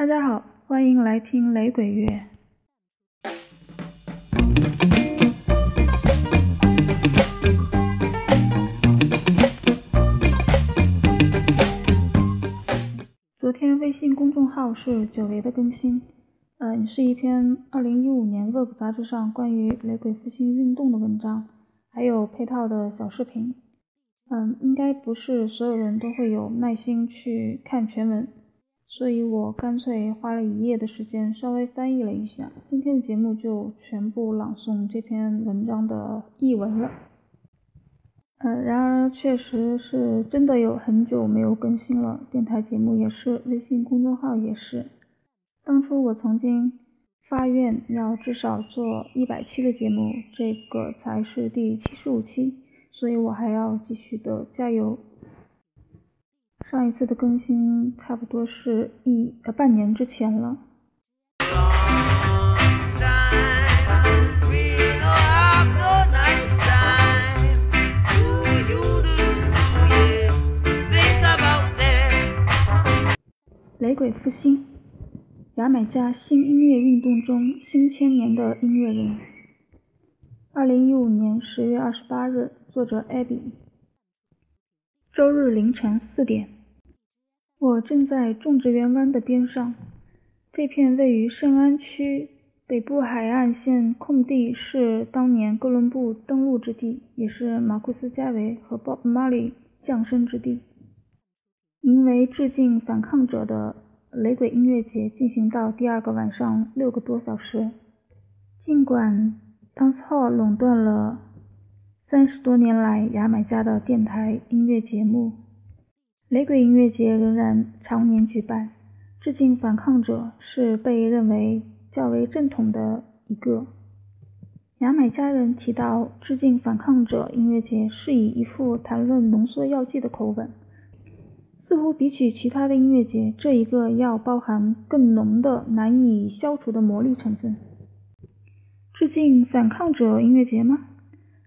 大家好，欢迎来听雷鬼乐。昨天微信公众号是久违的更新，嗯，是一篇二零一五年《Vogue》杂志上关于雷鬼复兴运动的文章，还有配套的小视频。嗯，应该不是所有人都会有耐心去看全文。所以我干脆花了一夜的时间，稍微翻译了一下。今天的节目就全部朗诵这篇文章的译文了。呃，然而确实是真的有很久没有更新了，电台节目也是，微信公众号也是。当初我曾经发愿要至少做一百期的节目，这个才是第七十五期，所以我还要继续的加油。上一次的更新差不多是一呃半年之前了。雷鬼复兴，牙买加新音乐运动中新千年的音乐人。二零一五年十月二十八日，作者 Abby。周日凌晨四点。我正在种植园湾的边上，这片位于圣安区北部海岸线空地是当年哥伦布登陆之地，也是马库斯·加维和 Bob Marley 降生之地。名为“致敬反抗者”的雷鬼音乐节进行到第二个晚上六个多小时。尽管 dancehall 垄断了三十多年来牙买加的电台音乐节目。雷鬼音乐节仍然常年举办，致敬反抗者是被认为较为正统的一个。牙买加人提到致敬反抗者音乐节，是以一副谈论浓缩药剂的口吻，似乎比起其他的音乐节，这一个要包含更浓的难以消除的魔力成分。致敬反抗者音乐节吗？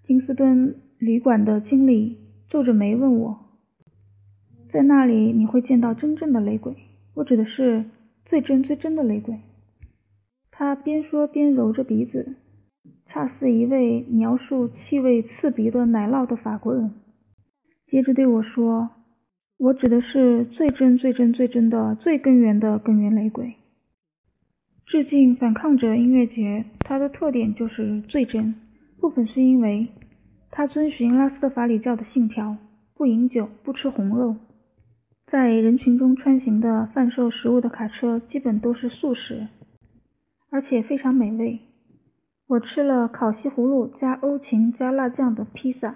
金斯顿旅馆的经理皱着眉问我。在那里你会见到真正的雷鬼，我指的是最真最真的雷鬼。他边说边揉着鼻子，恰似一位描述气味刺鼻的奶酪的法国人。接着对我说：“我指的是最真最真最真的最根源的根源雷鬼。”致敬反抗者音乐节，它的特点就是最真。部分是因为它遵循拉斯特法里教的信条，不饮酒，不吃红肉。在人群中穿行的贩售食物的卡车基本都是素食，而且非常美味。我吃了烤西葫芦加欧芹加辣酱的披萨，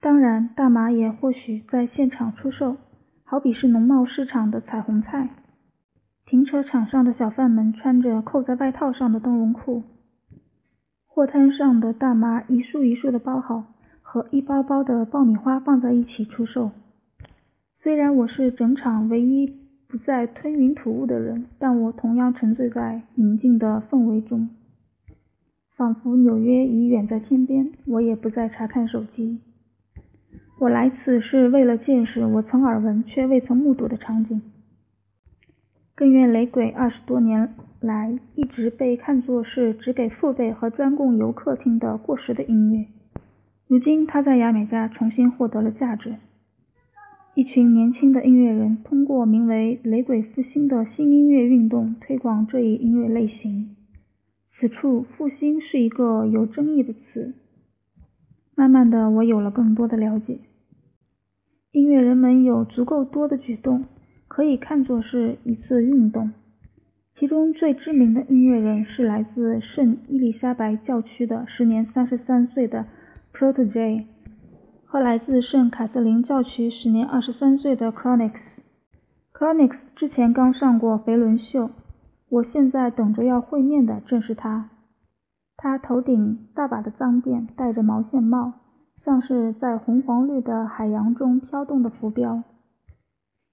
当然大麻也或许在现场出售，好比是农贸市场的彩虹菜。停车场上的小贩们穿着扣在外套上的灯笼裤，货摊上的大麻一束一束的包好，和一包包的爆米花放在一起出售。虽然我是整场唯一不再吞云吐雾的人，但我同样沉醉在宁静的氛围中，仿佛纽约已远在天边。我也不再查看手机。我来此是为了见识我曾耳闻却未曾目睹的场景。更愿雷鬼二十多年来一直被看作是只给父辈和专供游客听的过时的音乐，如今它在牙买加重新获得了价值。一群年轻的音乐人通过名为“雷鬼复兴”的新音乐运动推广这一音乐类型。此处“复兴”是一个有争议的词。慢慢的，我有了更多的了解。音乐人们有足够多的举动，可以看作是一次运动。其中最知名的音乐人是来自圣伊丽莎白教区的时年三十三岁的 Protege。和来自圣凯瑟琳教区、时年二十三岁的 Chronix。Chronix 之前刚上过肥伦秀，我现在等着要会面的正是他。他头顶大把的脏辫，戴着毛线帽，像是在红黄绿的海洋中飘动的浮标。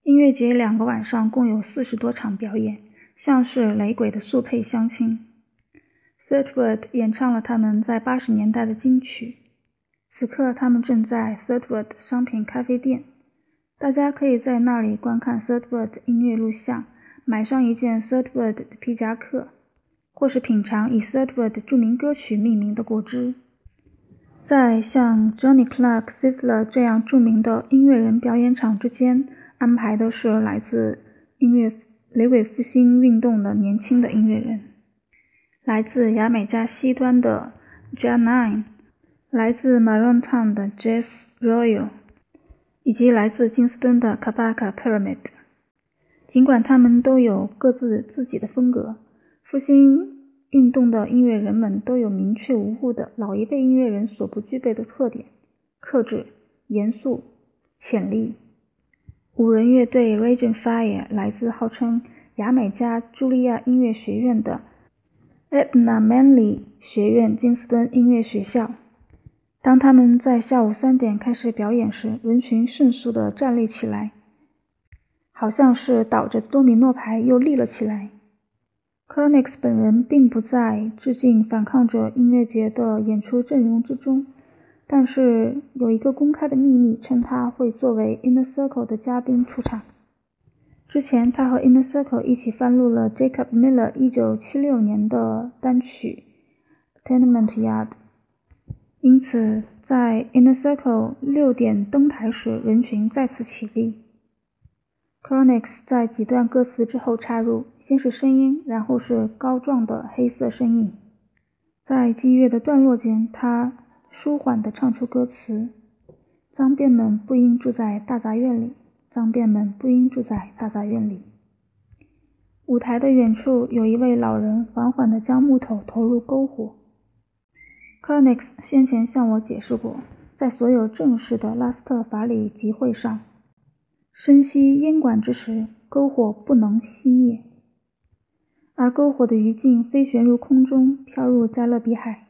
音乐节两个晚上共有四十多场表演，像是雷鬼的速配相亲。Thirdwood 演唱了他们在八十年代的金曲。此刻，他们正在 Thirdwood 商品咖啡店，大家可以在那里观看 Thirdwood 音乐录像，买上一件 t h i r d w o r d 的皮夹克，或是品尝以 t h i r d w o r d 著名歌曲命名的果汁。在像 Johnny Clark、Sizzler 这样著名的音乐人表演场之间，安排的是来自音乐雷鬼复兴运动的年轻的音乐人，来自牙买加西端的 Janine，来自 Maroon Town 的 Jazz Royal，以及来自金斯敦的 Kabaka Pyramid。尽管他们都有各自自己的风格，复兴。运动的音乐人们都有明确无误的老一辈音乐人所不具备的特点：克制、严肃、潜力。五人乐队 Raging Fire 来自号称牙买加茱莉亚音乐学院的 Edna Manley 学院金斯敦音乐学校。当他们在下午三点开始表演时，人群迅速地站立起来，好像是倒着多米诺牌又立了起来。c r o n i x 本人并不在致敬反抗者音乐节的演出阵容之中，但是有一个公开的秘密称他会作为 Inner Circle 的嘉宾出场。之前他和 Inner Circle 一起翻录了 Jacob Miller 1976年的单曲《Tenement Yard》，因此在 Inner Circle 六点登台时，人群再次起立。Chronics 在几段歌词之后插入，先是声音，然后是高壮的黑色身影。在激越的段落间，他舒缓地唱出歌词：“脏辫们不应住在大杂院里，脏辫们不应住在大杂院里。”舞台的远处有一位老人缓缓地将木头投入篝火。Chronix 先前向我解释过，在所有正式的拉斯特法里集会上。深吸烟管之时，篝火不能熄灭，而篝火的余烬飞旋入空中，飘入加勒比海。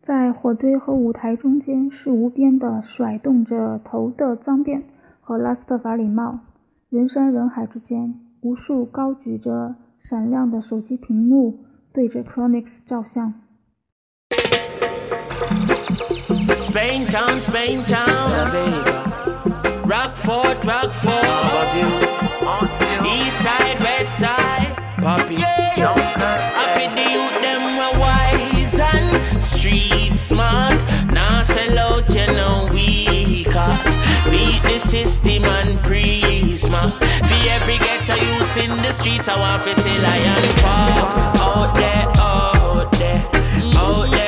在火堆和舞台中间，是无边的甩动着头的脏辫和拉斯特法里帽。人山人海之间，无数高举着闪亮的手机屏幕，对着 Chronix 照相。Spain town, Spain town. Rockford, Rockford. you. East side, west side. Poppy. Yeah. I feel the youth them are wise and street smart. Now sell out, you know we got. Beat the system and pre smart. For every ghetto youths in the streets, I want to see lion pop out there, out there, out there,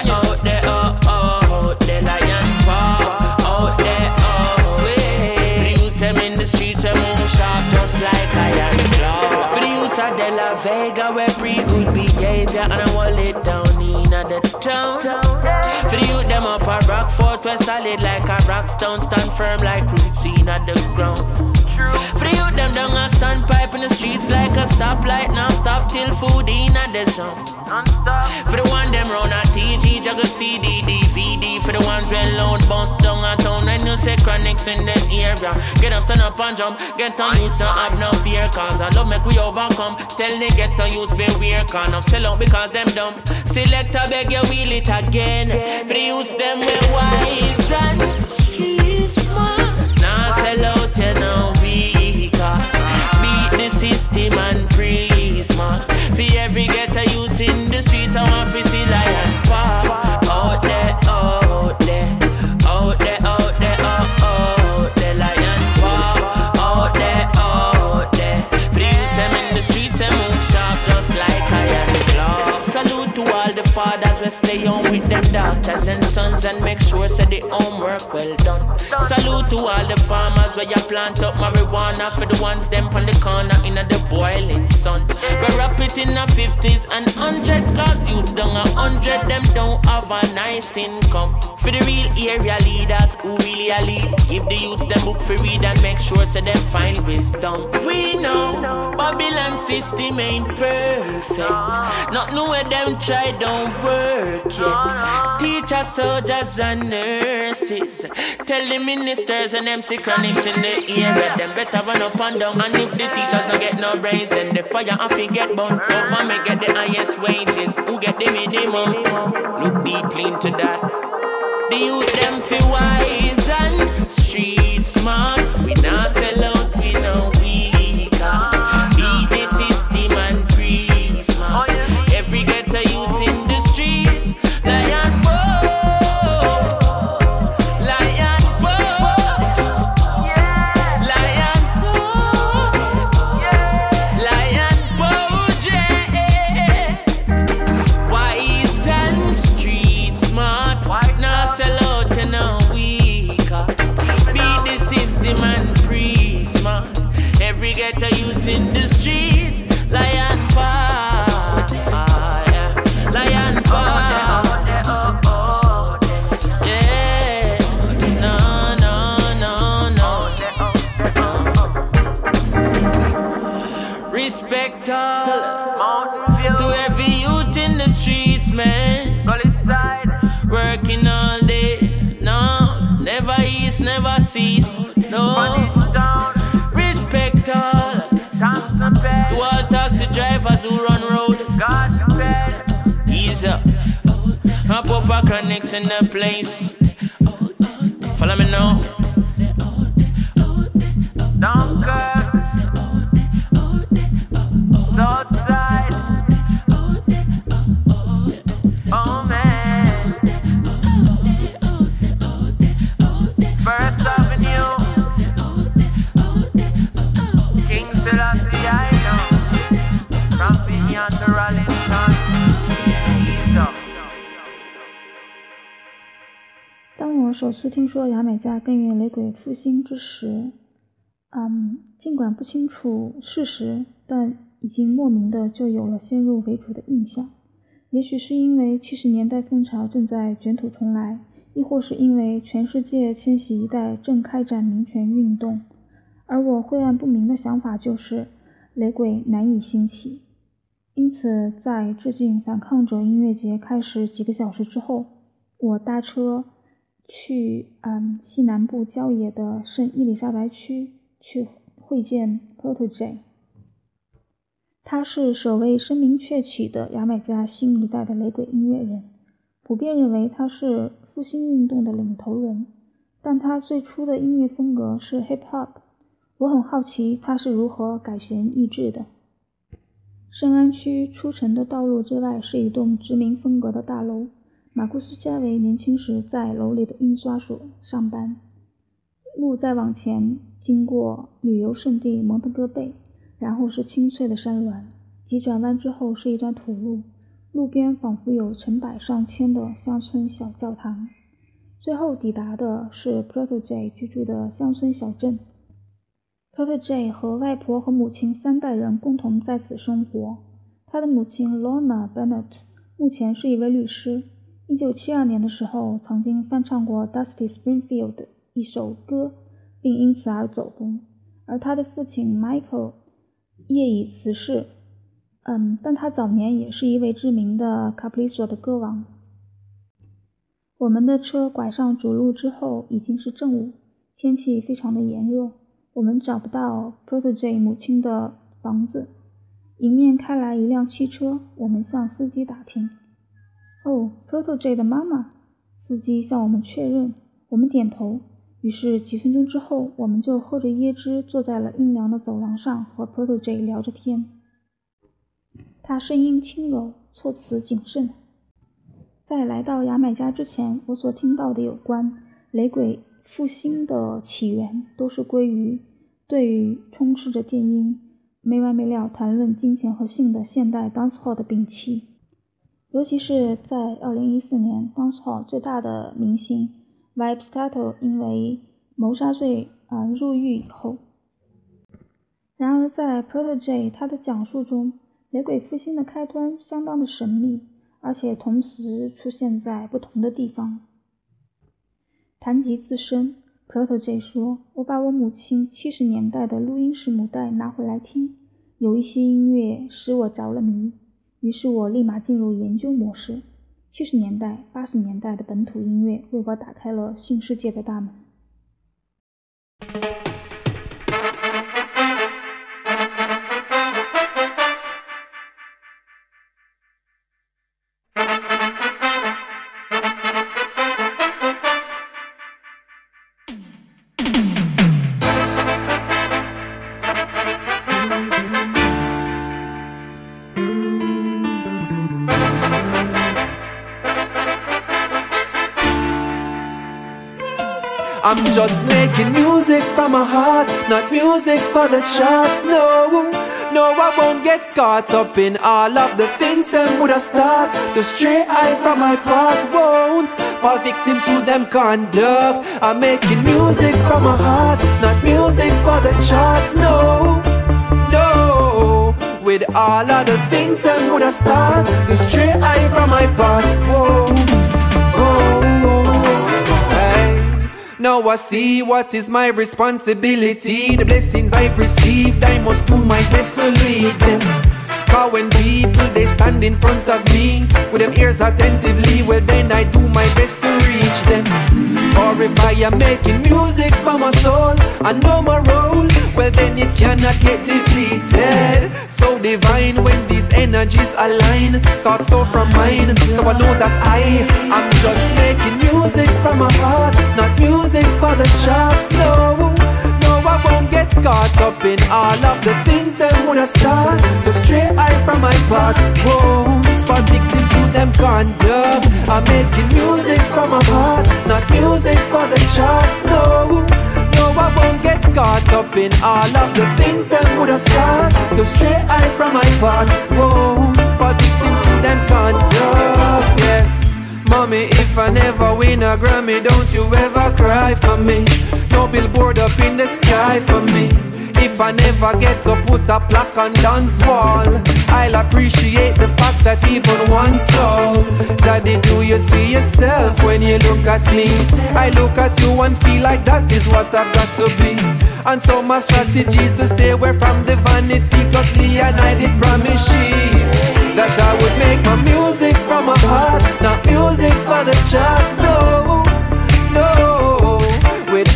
For the De La Vega, we pre good behavior and I want it down in the town. For the youth them up a Rockfort, we're solid like a rock stone, stand firm like roots in the ground. Youth them down a standpipe in the streets like a stoplight, now stop till food in the zone. For the one them round a TG, juggle CD, DVD. For the ones well loud, bounce down a town, and you say chronics in the area. Get up, stand up and jump, get on youth, don't have no fear, cause I love make we overcome. Tell the get on youth, beware, can of sell out because them dumb. Select a beg you wheel it again. For the youth them we wise and system and prisma. For every get a youth in the streets, I want to see lion pop. Out there, out there, out there, out there, out, out there, lion pop. Out there, out there. For the youths them in the streets, they move sharp just like iron claw. Salute to all the fathers, we stay on with them daughters and sons and make sure say the homework well done. Salute to all the farmers where you plant up marijuana for ones them on the corner in the boiling sun. We wrap it in the 50s and hundreds cause youths down a hundred them don't have a nice income. For the real area leaders who really a lead, give the youths them book for read and make sure so them find wisdom. We know Babylon system ain't perfect. Not know where them try don't work yet. Teachers, soldiers, and nurses. Tell the ministers and them in the area. Them better run up and down. And if the teachers don't get no raise, then the fire off it get burnt. Government get the highest wages. Who get the minimum? Look deeply into that. The youth them feel wise and street smart. Cease, no. Respect all to all taxi drivers who run road. Ease up, hop up chronics in the place. Follow me now. Dunker, 首次听说牙买加根源雷鬼复兴之时，嗯，尽管不清楚事实，但已经莫名的就有了先入为主的印象。也许是因为七十年代风潮正在卷土重来，亦或是因为全世界千禧一代正开展民权运动，而我晦暗不明的想法就是雷鬼难以兴起。因此，在致敬反抗者音乐节开始几个小时之后，我搭车去嗯西南部郊野的圣伊丽莎白区去会见 Protege。他是首位声名鹊起的牙买加新一代的雷鬼音乐人，普遍认为他是复兴运动的领头人，但他最初的音乐风格是 hip hop。我很好奇他是如何改弦易帜的。圣安区出城的道路之外是一栋殖民风格的大楼。马库斯·加维年轻时在楼里的印刷所上班。路再往前，经过旅游胜地蒙特哥贝，然后是青翠的山峦，急转弯之后是一段土路，路边仿佛有成百上千的乡村小教堂。最后抵达的是 Protege 居住的乡村小镇。Protege 和外婆和母亲三代人共同在此生活。他的母亲 Lorna Bennett 目前是一位律师。一九七二年的时候，曾经翻唱过 Dusty Springfield 的一首歌，并因此而走红。而他的父亲 Michael 业已辞世，嗯，但他早年也是一位知名的卡普里索的歌王。我们的车拐上主路之后，已经是正午，天气非常的炎热。我们找不到 Protege 母亲的房子，迎面开来一辆汽车，我们向司机打听。哦，Protege 的妈妈。司机向我们确认，我们点头。于是几分钟之后，我们就喝着椰汁，坐在了阴凉的走廊上，和 Protege 聊着天。他声音轻柔，措辞谨慎。在来到牙买加之前，我所听到的有关雷鬼复兴的起源，都是归于对于充斥着电音、没完没了谈论金钱和性的现代 dancehall 的摒弃。尤其是在2014年当时最大的明星 Vipstato 因为谋杀罪啊、入狱以后。然而，在 Protege 他的讲述中，雷鬼复兴的开端相当的神秘，而且同时出现在不同的地方。谈及自身，Protege 说：“我把我母亲七十年代的录音室母带拿回来听，有一些音乐使我着了迷。”于是我立马进入研究模式。七十年代、八十年代的本土音乐为我打开了新世界的大门。Just making music from my heart, not music for the charts. No, no, I won't get caught up in all of the things them would have start. The stray eye from my part won't fall victim to them conduct. I'm making music from my heart, not music for the charts. No, no. with all of the things them would have start The stray eye from my path. Whoa, Now I see what is my responsibility. The blessings I've received, I must do my best to lead them. Cause when people they stand in front of me with them ears attentively, well then I do my best to reach them. Or if I am making music for my soul, I know my role, well then it cannot get depleted. So divine when these energies align, thoughts flow from mine, so I know that I I'm just making music from my heart, not music for the charts. No, no, I won't get caught up in all of the things that have start to stray I from my path. Whoa, addicted to them conduct. I'm making music from my heart, not music for the charts. Up in all of the things that would have start to stray I from my path. Whoa, addicted to them conduct. Yes. Mommy, if I never win a Grammy, don't you ever cry for me. No billboard up in the sky for me. If I never get to put a plaque on Don's wall, I'll appreciate the fact that even one soul. Daddy, do you see yourself when you look at me? I look at you and feel like that is what I've got to be. And so my strategy is to stay away from the vanity. Cause Lee and I did promise she that I would make my music from my heart, not music for the charts. No, no.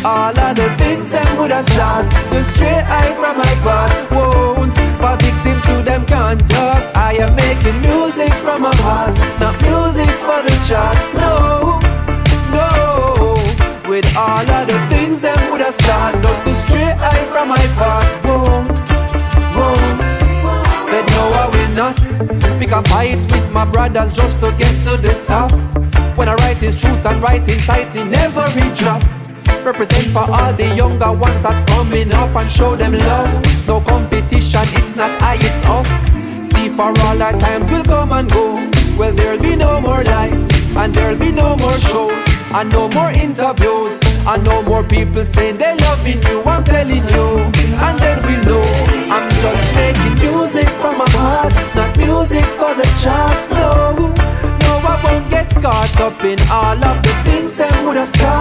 All of the things that would have start the stray eye from my path won't fall victim to them conduct. I am making music from my heart, not music for the charts. No, no. With all of the things that would have start just the stray eye from my path won't, won't. Said no, I will not pick a fight with my brothers just to get to the top. When I write his truths and write insight in every drop. Represent for all the younger ones that's coming up and show them love. No competition, it's not I, it's us. See, for all our times will come and go. Well, there'll be no more lights, and there'll be no more shows, and no more interviews, and no more people saying they're loving you. I'm telling you, and then we know I'm just making music from my heart, not music for the charts. No, no, I won't get caught up in all of the things that would have start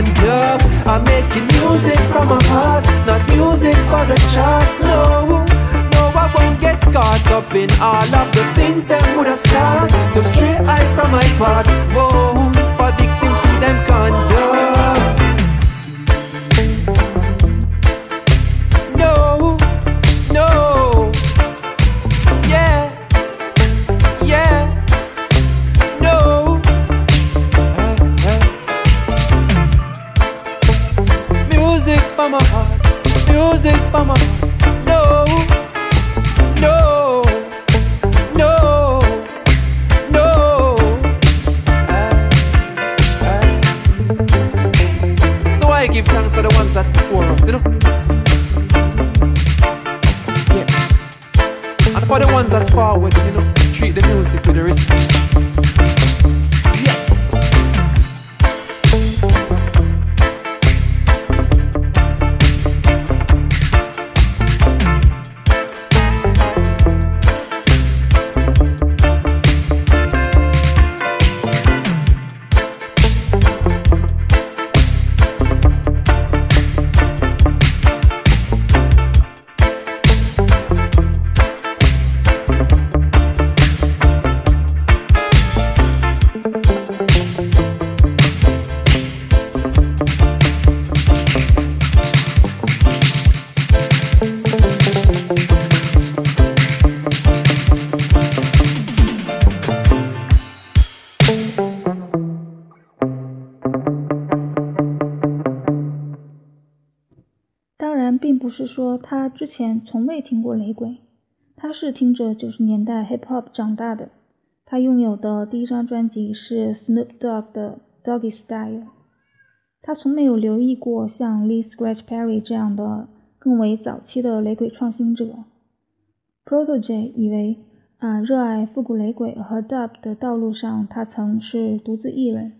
I'm making music from my heart, not music for the charts. No, no, I won't get caught up in all of the things that would have start to stray I from my path. Whoa, but victim to them conduct. 说他之前从未听过雷鬼，他是听着九十年代 hip hop 长大的。他拥有的第一张专辑是 Snoop Dogg 的 Doggy Style。他从没有留意过像 Lee Scratch Perry 这样的更为早期的雷鬼创新者。Protege 以为啊，热爱复古雷鬼和 Dub 的道路上，他曾是独自一人。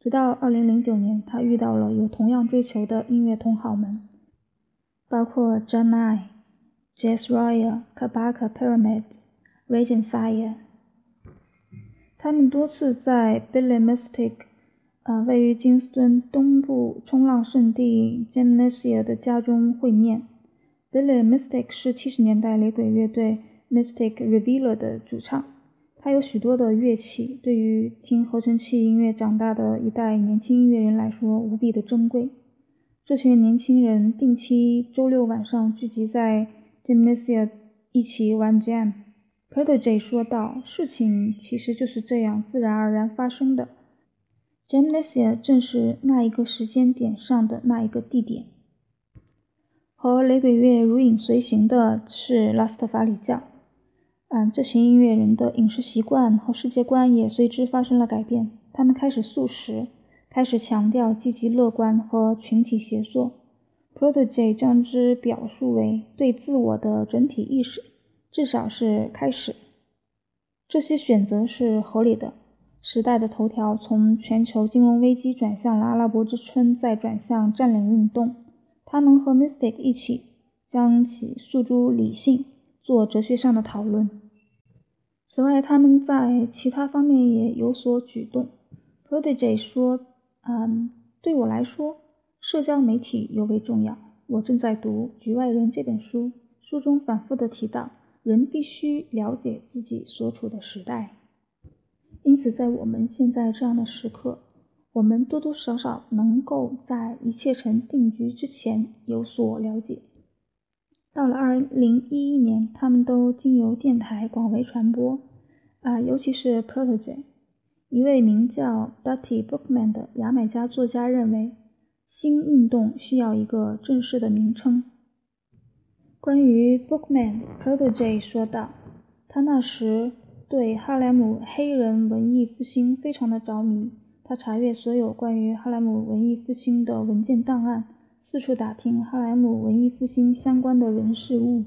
直到2009年，他遇到了有同样追求的音乐同好们。包括 John I、Jazz Royal、Kabaka Pyramid、Raging Fire。他们多次在 Billy Mystic，呃，位于金斯顿东部冲浪圣地 Gymnasia 的家中会面。Billy Mystic 是七十年代雷鬼乐队 Mystic Revealer 的主唱。他有许多的乐器，对于听合成器音乐长大的一代年轻音乐人来说无比的珍贵。这群年轻人定期周六晚上聚集在 Gymnasia 一起玩 Jam。Protege 说道：“事情其实就是这样自然而然发生的。Gymnasia 正是那一个时间点上的那一个地点。和雷鬼乐如影随形的是拉斯特法里教。”嗯，这群音乐人的饮食习惯和世界观也随之发生了改变。他们开始素食，开始强调积极乐观和群体协作。Protege 将之表述为对自我的整体意识，至少是开始。这些选择是合理的。时代的头条从全球金融危机转向了阿拉伯之春，再转向占领运动。他们和 Mystic 一起将其诉诸理性。做哲学上的讨论。此外，他们在其他方面也有所举动。Protege 说：“嗯，对我来说，社交媒体尤为重要。我正在读《局外人》这本书，书中反复的提到，人必须了解自己所处的时代。因此，在我们现在这样的时刻，我们多多少少能够在一切成定局之前有所了解。”到了二零一一年，他们都经由电台广为传播，啊，尤其是 Protege。一位名叫 Dutty Bookman 的牙买加作家认为，新运动需要一个正式的名称。关于 Bookman，Protege 说道：“他那时对哈莱姆黑人文艺复兴非常的着迷，他查阅所有关于哈莱姆文艺复兴的文件档案。”四处打听哈莱姆文艺复兴相关的人事物，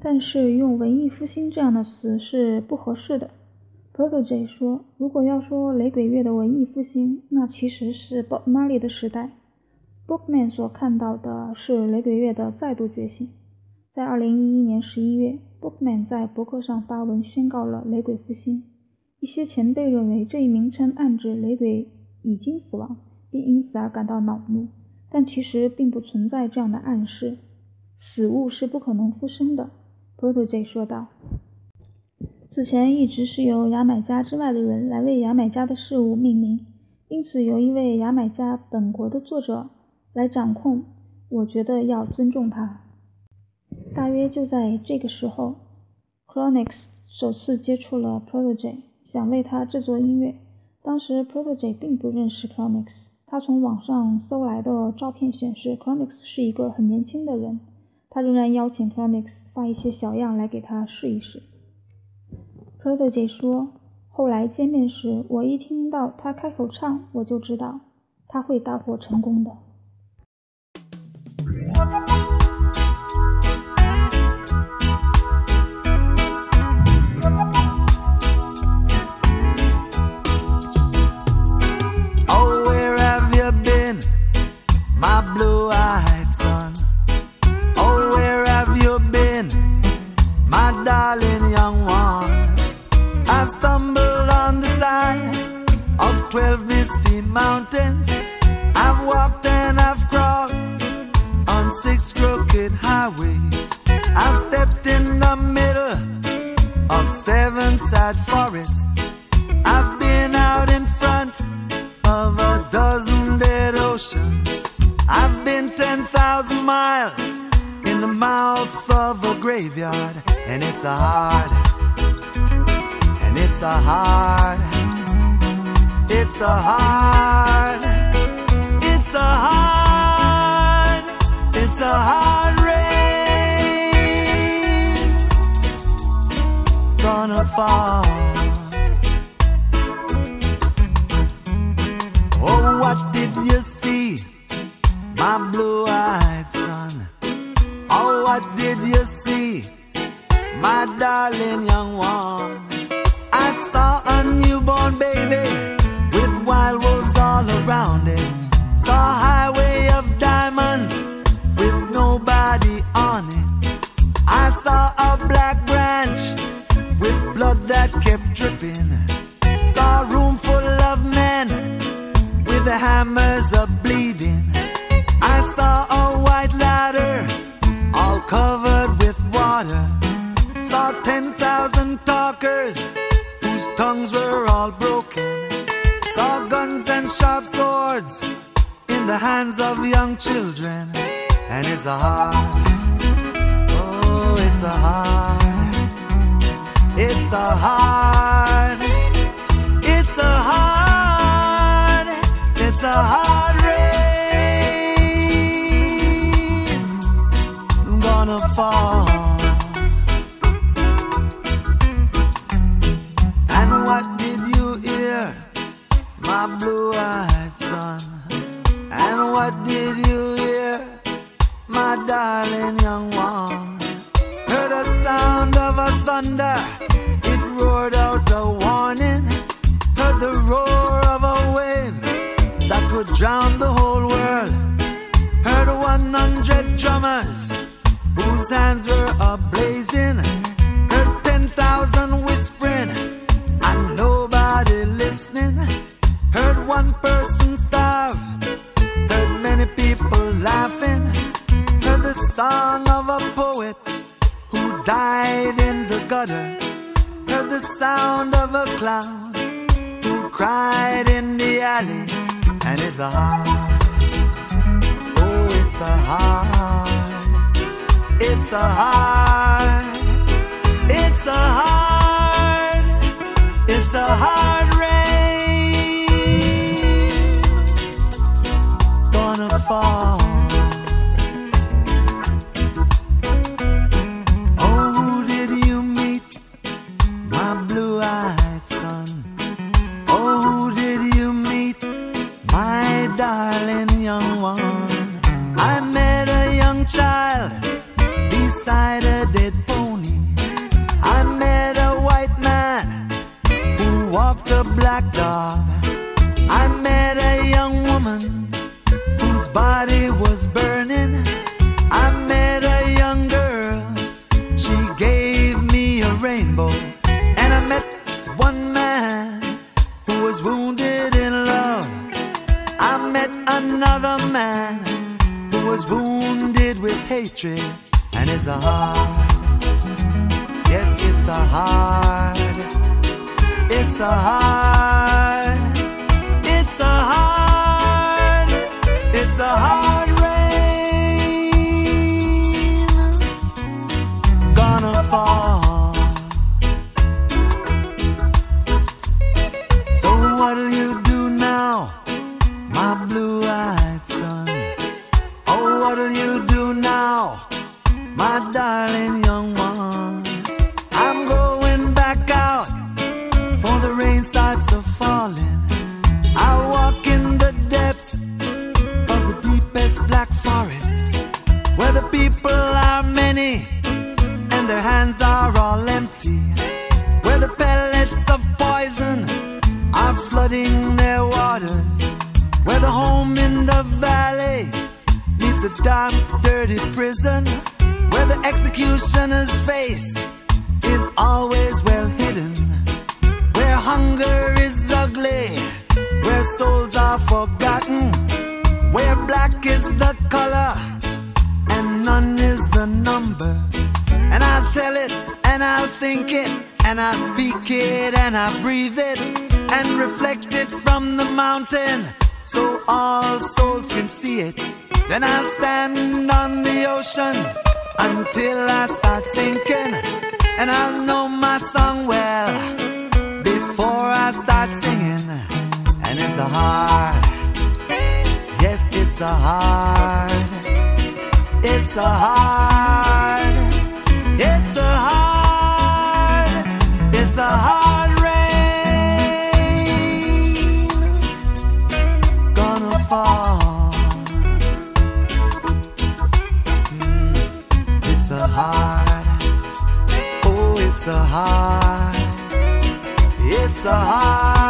但是用文艺复兴这样的词是不合适的。Protege 说，如果要说雷鬼乐的文艺复兴，那其实是 Bob Marley 的时代。Bookman 所看到的是雷鬼乐的再度觉醒。在2011年11月，Bookman 在博客上发文宣告了雷鬼复兴。一些前辈认为这一名称暗指雷鬼已经死亡，并因此而感到恼怒。但其实并不存在这样的暗示，死物是不可能复生的。Protege 说道：“此前一直是由牙买加之外的人来为牙买加的事物命名，因此由一位牙买加本国的作者来掌控，我觉得要尊重他。”大约就在这个时候，Chronics 首次接触了 Protege，想为他制作音乐。当时 Protege 并不认识 Chronics。他从网上搜来的照片显示，Chronics 是一个很年轻的人。他仍然邀请 Chronics 发一些小样来给他试一试。科德姐说：“后来见面时，我一听到他开口唱，我就知道他会大获成功的。” Mountains. I've walked and I've crawled on six crooked highways. I've stepped in the middle of seven sad forests. I've been out in front of a dozen dead oceans. I've been 10,000 miles in the mouth of a graveyard. And it's a hard, and it's a hard so high. was a hard rain. I'm Gonna fall. black dog. black is the color and none is the number. And I'll tell it and I'll think it and I'll speak it and I breathe it and reflect it from the mountain so all souls can see it. Then I'll stand on the ocean until I start sinking and I'll know my song well before I start singing. And it's a heart. It's a hard, it's a hard, it's a hard, it's a hard rain. Gonna fall. Mm, it's a hard, oh, it's a hard, it's a hard.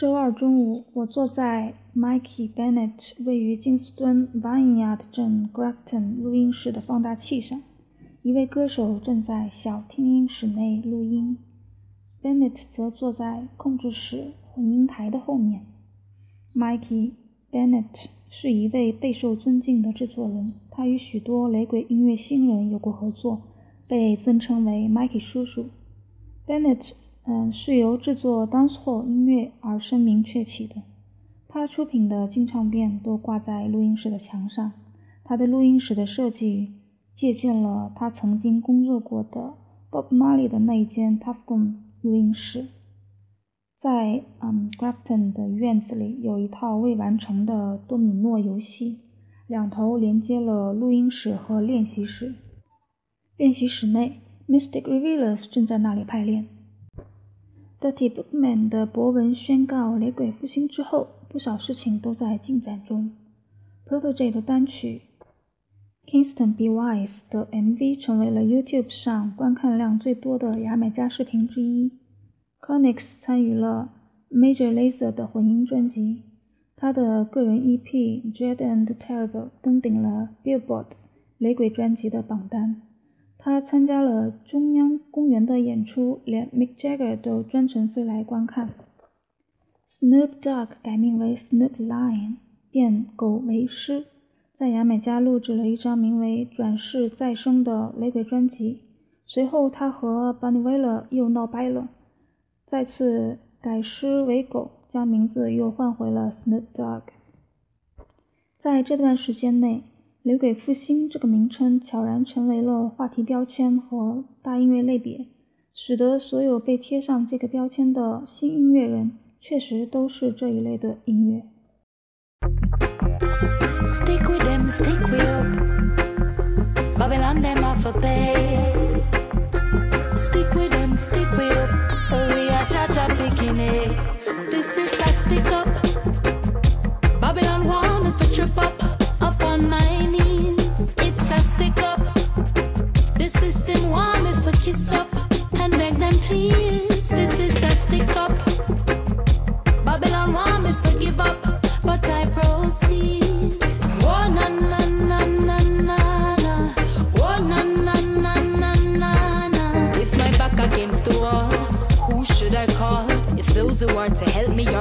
周二中午，我坐在 Mikey Bennett 位于金斯敦 Vineyard 镇 Grafton 录音室的放大器上，一位歌手正在小听音室内录音，Bennett 则坐在控制室混音台的后面。Mikey Bennett 是一位备受尊敬的制作人，他与许多雷鬼音乐新人有过合作，被尊称为 Mikey 叔叔。Bennett。嗯，是由制作 dancehall 音乐而声名鹊起的。他出品的金唱片都挂在录音室的墙上。他的录音室的设计借鉴了他曾经工作过的 Bob Marley 的那一间 Tough Gum 录音室。在嗯 Grafton 的院子里有一套未完成的多米诺游戏，两头连接了录音室和练习室。练习室内，Mystic Revealers 正在那里排练。Dirty Bookman 的博文宣告雷鬼复兴之后，不少事情都在进展中。Protege 的单曲《Kingston Be Wise》的 MV 成为了 YouTube 上观看量最多的牙买加视频之一。Conix 参与了 Major Lazer 的混音专辑，他的个人 EP《Dread and Terrible》登顶了 Billboard 雷鬼专辑的榜单。他参加了中央公园的演出，连 Mick Jagger 都专程飞来观看。Snoop Dogg 改名为 Snoop Lion，变狗为师，在牙买加录制了一张名为《转世再生》的雷鬼专辑。随后，他和 Bunny Wailer 又闹掰了，再次改师为狗，将名字又换回了 Snoop Dogg。在这段时间内。雷鬼复兴这个名称悄然成为了话题标签和大音乐类别，使得所有被贴上这个标签的新音乐人确实都是这一类的音乐。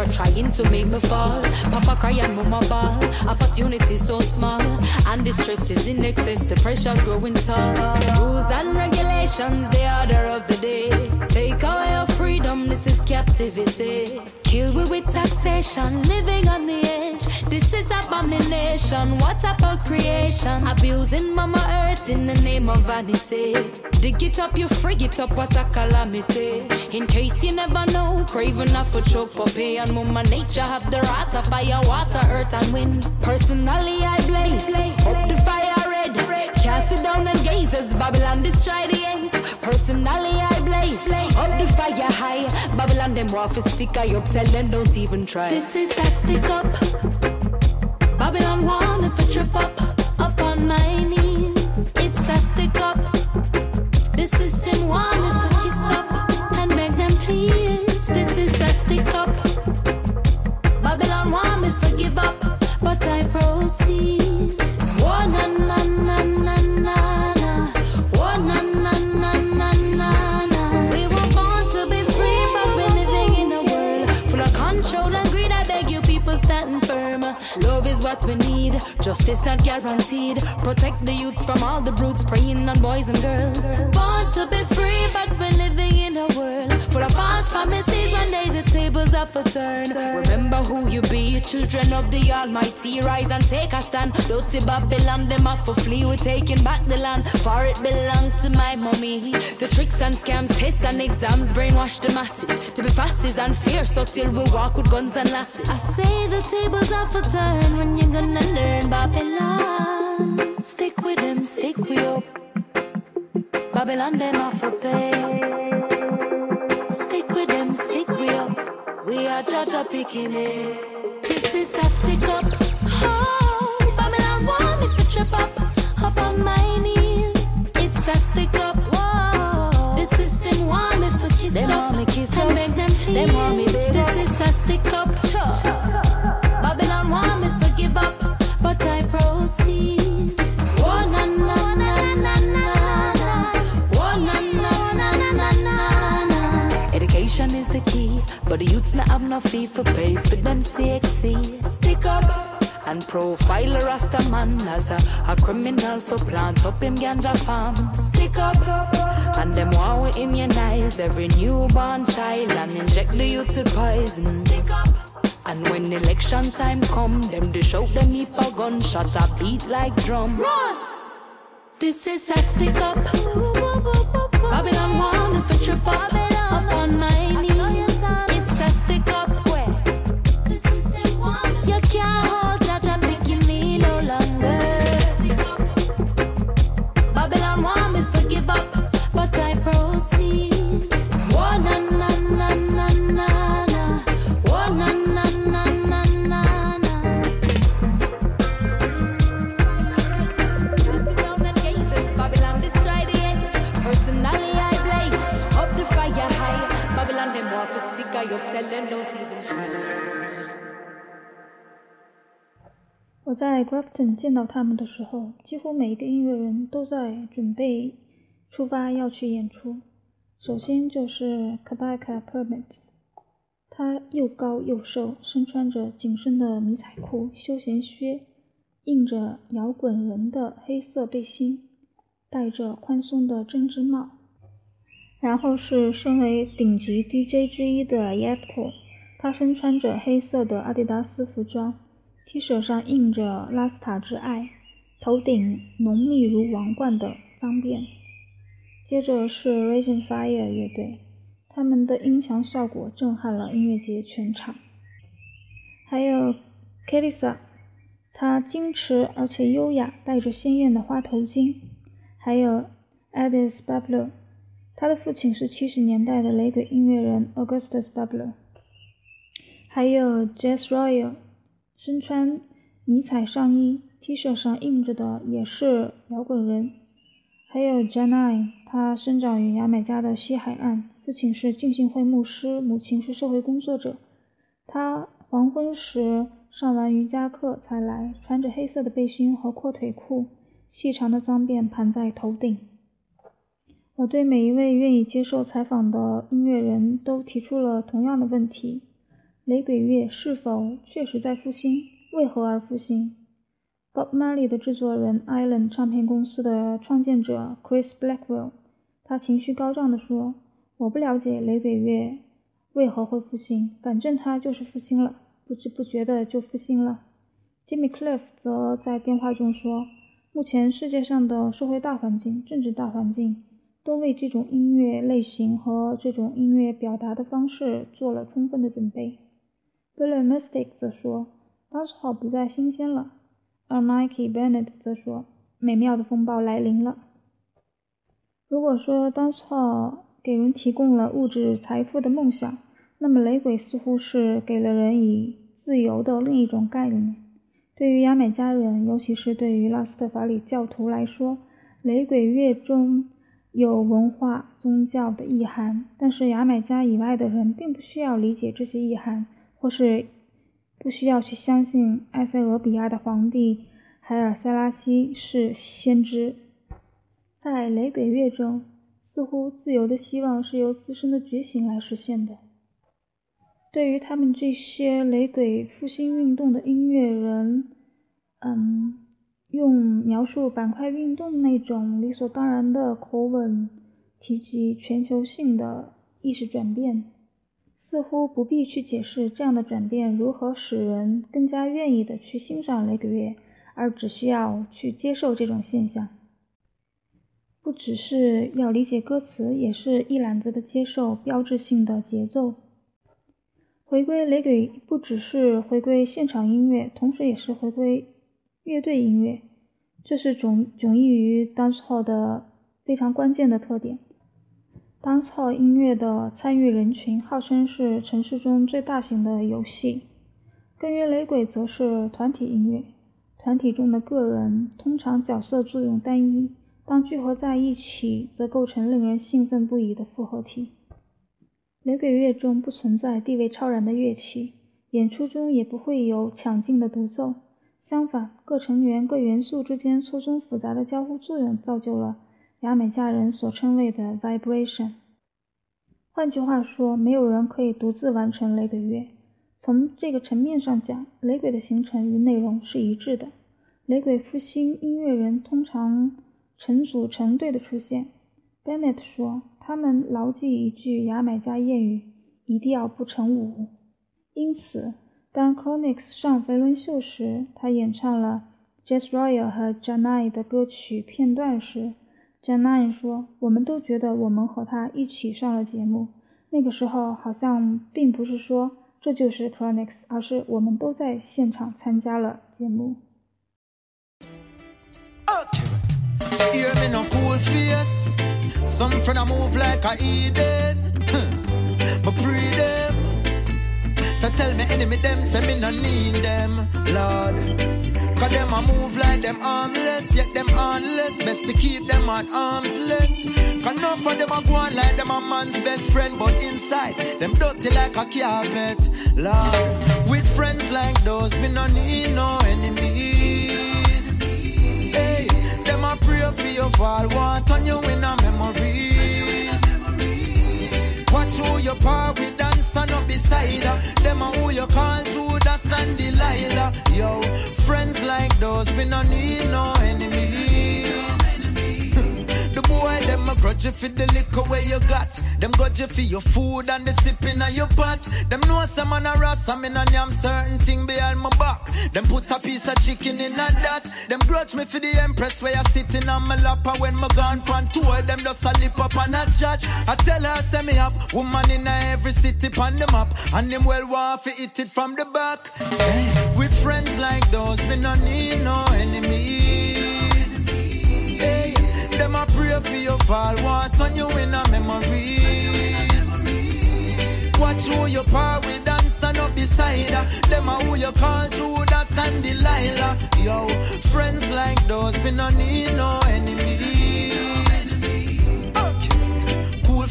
Trying to make me fall. Papa cry and mama ball. Opportunity so small. And the stress is in excess. The pressure's growing tall. Rules and regulations, the order of the day. Take away your freedom, this is captivity. Kill we with taxation, living on the edge. This is abomination. What about creation? Abusing mama earth in the name of vanity. Dig it up, you frig it up, what a calamity. In case you never know, craving off a choke puppy. And mama nature have the wrath of fire, water, earth, and wind. Personally, I blaze up the fire Cast down and gaze as Babylon destroy the ends. Personally, I blaze up the fire high. Babylon, them rough stick I up, tell them don't even try. This is a stick up. Babylon want if I trip up, up on my knees. Justice not guaranteed. Protect the youths from all the brutes preying on boys and girls. Born to be free, but we're living in a world full of false promises. One day the tables up for turn. Remember who you be, children of the Almighty. Rise and take a stand. Dirty Babylon, them off for flee. We're taking back the land, for it belonged to my mommy. The tricks and scams, tests and exams brainwash the masses to be fast and fierce. So till we walk with guns and lasses. I say the tables are for turn when you're gonna learn Babylon. Stick with them, stick with you. Babylon, them off for pay. Stick with them, stick with you. We are judge a picking it. This is a stick up. Oh, Babylon want me to trip up, up on my no fee for pay for them sexy. Stick up and profile a Rasta man as a, a criminal for plant up him ganja farm. Stick up and them want with immunize every newborn child and inject the youth with poison. Stick up. And when election time come, them they shout them heap a gunshot a beat like drum. Run! This is a stick up. Babylon want me for trip up 在 Grafton 见到他们的时候，几乎每一个音乐人都在准备出发要去演出。首先就是 Kabaka Permit，他又高又瘦，身穿着紧身的迷彩裤、休闲靴，印着摇滚人的黑色背心，戴着宽松的针织帽。然后是身为顶级 DJ 之一的 Yapko，他身穿着黑色的阿迪达斯服装。T 恤上印着“拉斯塔之爱”，头顶浓密如王冠的脏辫。接着是 Raging Fire 乐队，他们的音响效果震撼了音乐节全场。还有 Kelisa，她矜持而且优雅，戴着鲜艳的花头巾。还有 Edis Babler，他的父亲是七十年代的雷鬼音乐人 Augustus Babler。还有 Jazz Royal。身穿迷彩上衣，T 恤上印着的也是摇滚人。还有 Janai，他生长于牙买加的西海岸，父亲是浸信会牧师，母亲是社会工作者。他黄昏时上完瑜伽课才来，穿着黑色的背心和阔腿裤，细长的脏辫盘在头顶。我对每一位愿意接受采访的音乐人都提出了同样的问题。雷鬼乐是否确实在复兴？为何而复兴？Bob Marley 的制作人 Island 唱片公司的创建者 Chris Blackwell，他情绪高涨地说：“我不了解雷鬼乐为何会复兴，反正它就是复兴了，不知不觉的就复兴了。”Jimmy Cliff 则在电话中说：“目前世界上的社会大环境、政治大环境都为这种音乐类型和这种音乐表达的方式做了充分的准备。” Billy Mystic 则说，dancehall 不再新鲜了，而 Mikey Bennett 则说，美妙的风暴来临了。如果说 dancehall 给人提供了物质财富的梦想，那么雷鬼似乎是给了人以自由的另一种概念。对于牙买加人，尤其是对于拉斯特法里教徒来说，雷鬼乐中有文化、宗教的意涵，但是牙买加以外的人并不需要理解这些意涵。或是不需要去相信埃塞俄比亚的皇帝海尔塞拉西是先知。在雷鬼乐中，似乎自由的希望是由自身的觉醒来实现的。对于他们这些雷鬼复兴运动的音乐人，嗯，用描述板块运动那种理所当然的口吻提及全球性的意识转变。似乎不必去解释这样的转变如何使人更加愿意的去欣赏雷鬼乐，而只需要去接受这种现象。不只是要理解歌词，也是一揽子的接受标志性的节奏。回归雷鬼不只是回归现场音乐，同时也是回归乐队音乐，这是迥迥异于 dancehall 的非常关键的特点。当操音乐的参与人群号称是城市中最大型的游戏，根源雷鬼则是团体音乐。团体中的个人通常角色作用单一，当聚合在一起，则构成令人兴奋不已的复合体。雷鬼乐中不存在地位超然的乐器，演出中也不会有强劲的独奏。相反，各成员、各元素之间错综复杂的交互作用，造就了。牙买加人所称谓的 vibration。换句话说，没有人可以独自完成雷鬼乐。从这个层面上讲，雷鬼的形成与内容是一致的。雷鬼复兴音乐人通常成组成队的出现。Bennett 说，他们牢记一句牙买加谚语：“一定要不成舞。”因此，当 Chronix 上肥伦秀时，他演唱了 Jazz Royal 和 Janai 的歌曲片段时，Janai 说：“我们都觉得我们和他一起上了节目。那个时候，好像并不是说。”这就是 Chronix，而是我们都在现场参加了节目。Cause them a move like them armless, yet them armless. Best to keep them on arm's length. Cause none for them a go on like them a man's best friend, but inside, them dirty like a carpet. Lord, with friends like those, we no need no enemies. Hey, them a pray for your fall, want on you in a memories. Watch who you par with and stand up beside her. Those, we no need no grudge you for the liquor where you got. Them grudge you for your food and the sipping of your pot. Them know some man a ras, I mean a damn certain thing behind my back. Them put a piece of chicken in a that. Them grudge me for the empress where you sitting on my lap. And when my gone from tour, them just a lip up and a chat. I tell her, say me up, woman in every city on the map. And them well want eat it from the back. Hey, with friends like those, we no need no enemies. Pray for your fall, want on you in a memories. Watch who you par with and stand up beside her. Them are who you call Judas and Delilah. Yo, friends like those, we no need no enemies.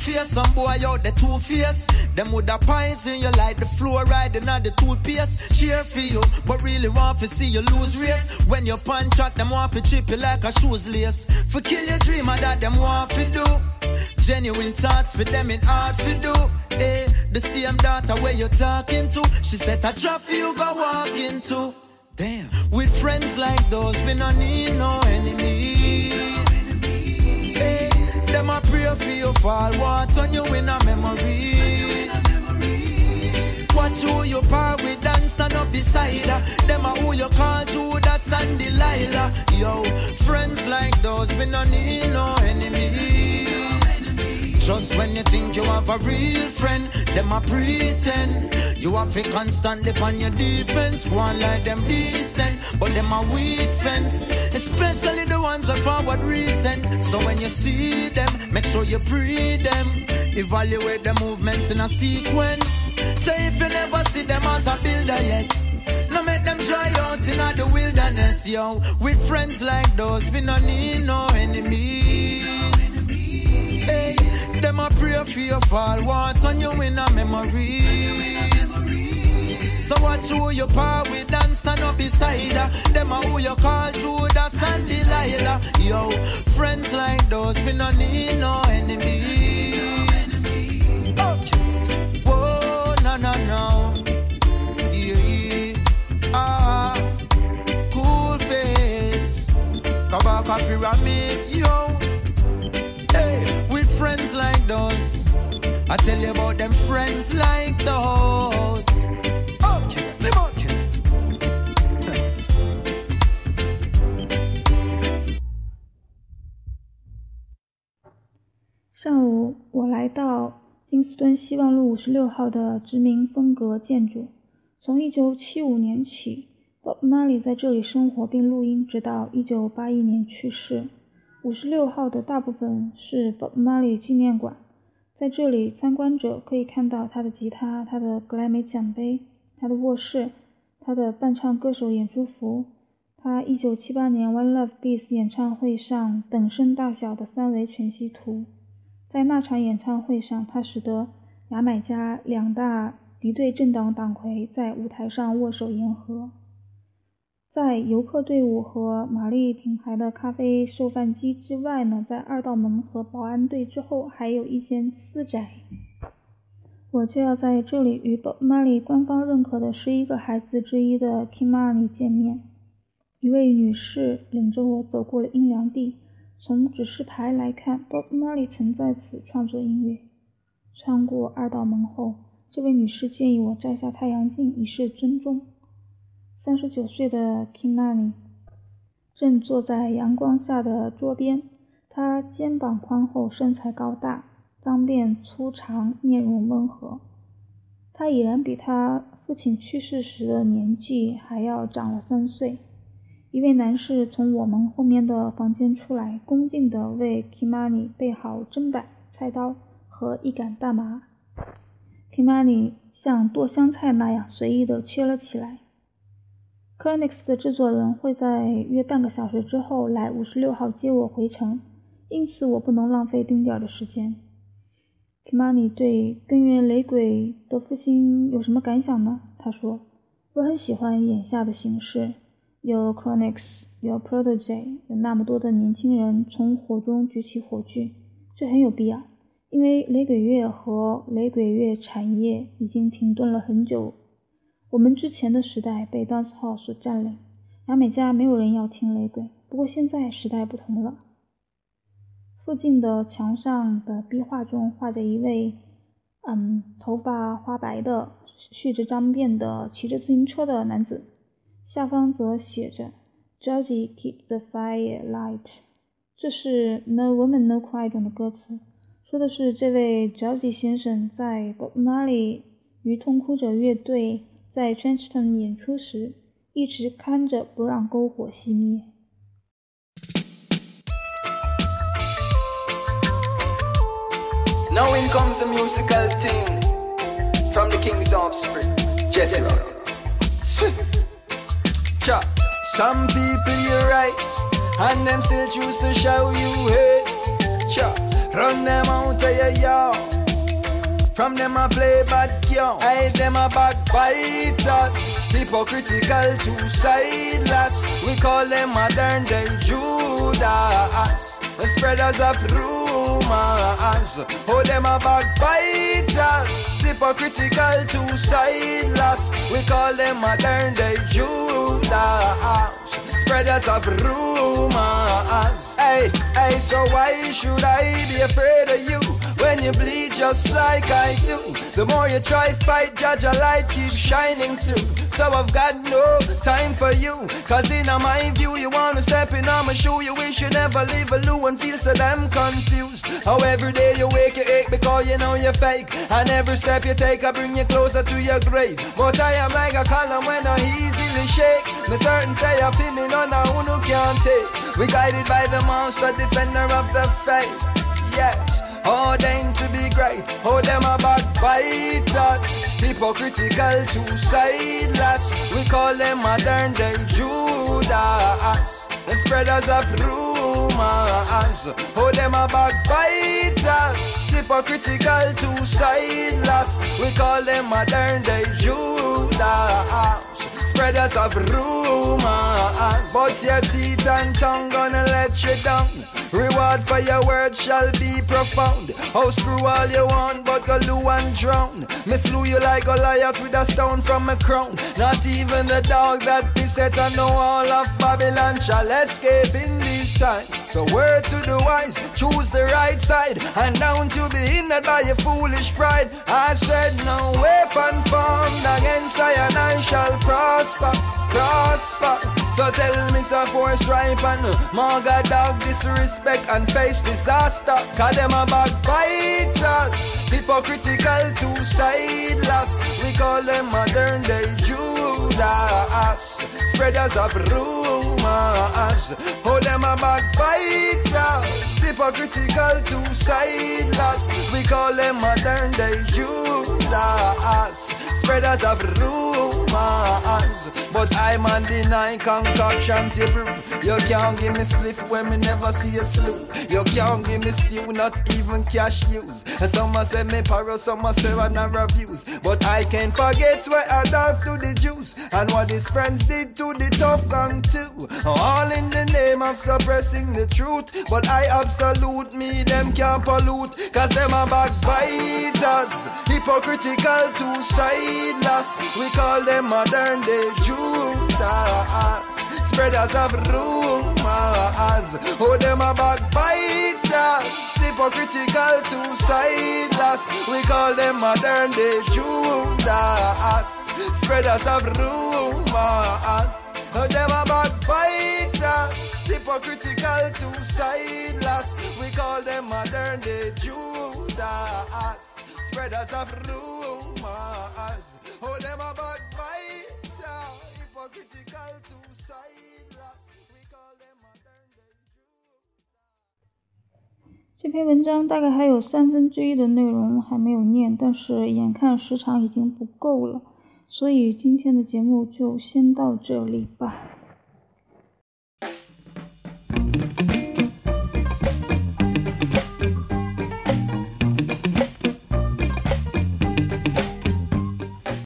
Face, some boy out the two face. Them with the poison you like the fluoride and not the toothpaste. Cheer for you, but really want to see you lose race. When you punch out, them want to trip you like a shoes lace. For kill your dreamer that them want to do. Genuine thoughts for them in hard to do. Eh, the same daughter where you talking to. She said a trap you go walk into. Damn. With friends like those, we no need no enemies. Them a pray for you fall, want on you in a memory. Watch who you par with and stand up beside her. Them a who you call Judas and Delilah. Yo, friends like those, we no need no enemies. Just when you think you have a real friend, them a pretend. You have to constantly on your defense, go on like them decent, but them a weak fence. Especially the ones that forward recent. So when you see them, make sure you pre them. Evaluate the movements in a sequence. Say if you never see them as a builder yet. No make them dry out in the wilderness, yo. With friends like those, we no need no enemies. Them a pray for your fall, want on you in a memories. So watch who you par with and stand up beside her. Them a who you call Judas and Delilah. Yo, friends like those, we no need no enemies. Whoa, no, no, no. Yeah, yeah. Ah, cool face. Kabaka pyramid, those I tell you about them friends like those. “上午，我来到金斯顿希望路五十六号的殖民风格建筑。从1975年起，Bob Marley 在这里生活并录音，直到1981年去世。五十六号的大部分是 Bob Marley 纪念馆，在这里，参观者可以看到他的吉他、他的格莱美奖杯、他的卧室、他的伴唱歌手演出服、他1978年 One Love Beats 演唱会上等身大小的三维全息图。在那场演唱会上，他使得牙买加两大敌对政党党魁在舞台上握手言和。在游客队伍和玛丽品牌的咖啡售饭机之外呢，在二道门和保安队之后，还有一间私宅。我就要在这里与 Bob Marley 官方认可的十一个孩子之一的 Kimani 见面。一位女士领着我走过了阴凉地。从指示牌来看，Bob Marley 曾在此创作音乐。穿过二道门后，这位女士建议我摘下太阳镜以示尊重。三十九岁的 Kimani 正坐在阳光下的桌边，他肩膀宽厚，身材高大。脏辫粗长，面容温和。他已然比他父亲去世时的年纪还要长了三岁。一位男士从我们后面的房间出来，恭敬地为 Kimani 备好砧板、菜刀和一杆大麻。Kimani 像剁香菜那样随意地切了起来。C o n i x 的制作人会在约半个小时之后来五十六号接我回城，因此我不能浪费丁点儿的时间。Kimani 对根源雷鬼的复兴有什么感想呢？他说：“我很喜欢眼下的形势，有 Chronics，有 Protege，有那么多的年轻人从火中举起火炬，这很有必要，因为雷鬼乐和雷鬼乐产业已经停顿了很久。我们之前的时代被 Dancehall 所占领，牙买加没有人要听雷鬼。不过现在时代不同了。”附近的墙上的壁画中画着一位，嗯，头发花白的、蓄着脏辫的、骑着自行车的男子。下方则写着 “Georgie keep the fire light”，这是 “No woman no cry” 中的歌词，说的是这位 Georgie 先生在 Bob Marley 与痛哭者乐队在 Trenchton 演出时，一直看着不让篝火熄灭。Now in comes the musical thing from the king's offspring, Jesse Cha. Some people you're right, and them still choose to show you hate. Cha. Run them out of your yard. From them I play bad girl, I them a backbiters. Hypocritical, two-sideless. Oh, we call them modern day Judas. Spreaders of rumors. Oh, them a backbiters. Hypocritical, two-sideless. We call them modern day Judas. Spreaders of rumors. Hey, so why should I be afraid of you? When you bleed just like I do. The more you try fight, judge a light keeps shining through. So I've got no time for you. Cause in my view you wanna step in on my shoe You. Wish you never leave a loo and feel so damn confused. How every day you wake you ache because you know you're fake. And every step you take I bring you closer to your grave. But I am like a column when I easily shake Me certain say I feel me none of who no can't take We guided by the monster defender of the faith Yes ordained to be great. Oh, them a backbiters, hypocritical, two-sideless. We call them modern day Judas, the spreaders of rumors. Oh, them a backbiters, hypocritical, two-sideless. We call them modern day Judas, spreaders of rumors. But your teeth and tongue gonna let you down. Reward for your words shall be profound. Oh, screw all you want, but go loo and drown. Me slew you like a Goliath with a stone from a crown. Not even the dog that beset on the wall of Babylon shall escape in So word to the wise, choose the right side, and down to be hindered by your foolish pride. I said no weapon formed against I and I shall prosper, prosper. So tell me, so force ripe and maga dog disrespect and face disaster. Call them a backbiters, hypocritical, two-sideless. We call them modern day Judas, spreaders of rumors. Oh, them a backbiters, hypocritical, two-sideless. We call them modern day Judas, spreaders of rumors. But I'm on deny concoctions you. You can't give me spliff when me never see a slew. You can't give me stew, not even cash use. And some a say me paro, some a say I never reviews. But I can't forget what I done to the Jews and what his friends did to the tough gang too. All in the name of suppressing the truth. But I observe salute me, them can't pollute, cause them a backbiters. Hypocritical, two-sideless. We call them modern day Judas. Spreaders of rumors. Oh, them a backbiters. Hypocritical, two-sideless. We call them modern day Judas. Spreaders of rumors. Oh, them a backbiters. 这篇文章大概还有三分之一的内容还没有念，但是眼看时长已经不够了，所以今天的节目就先到这里吧。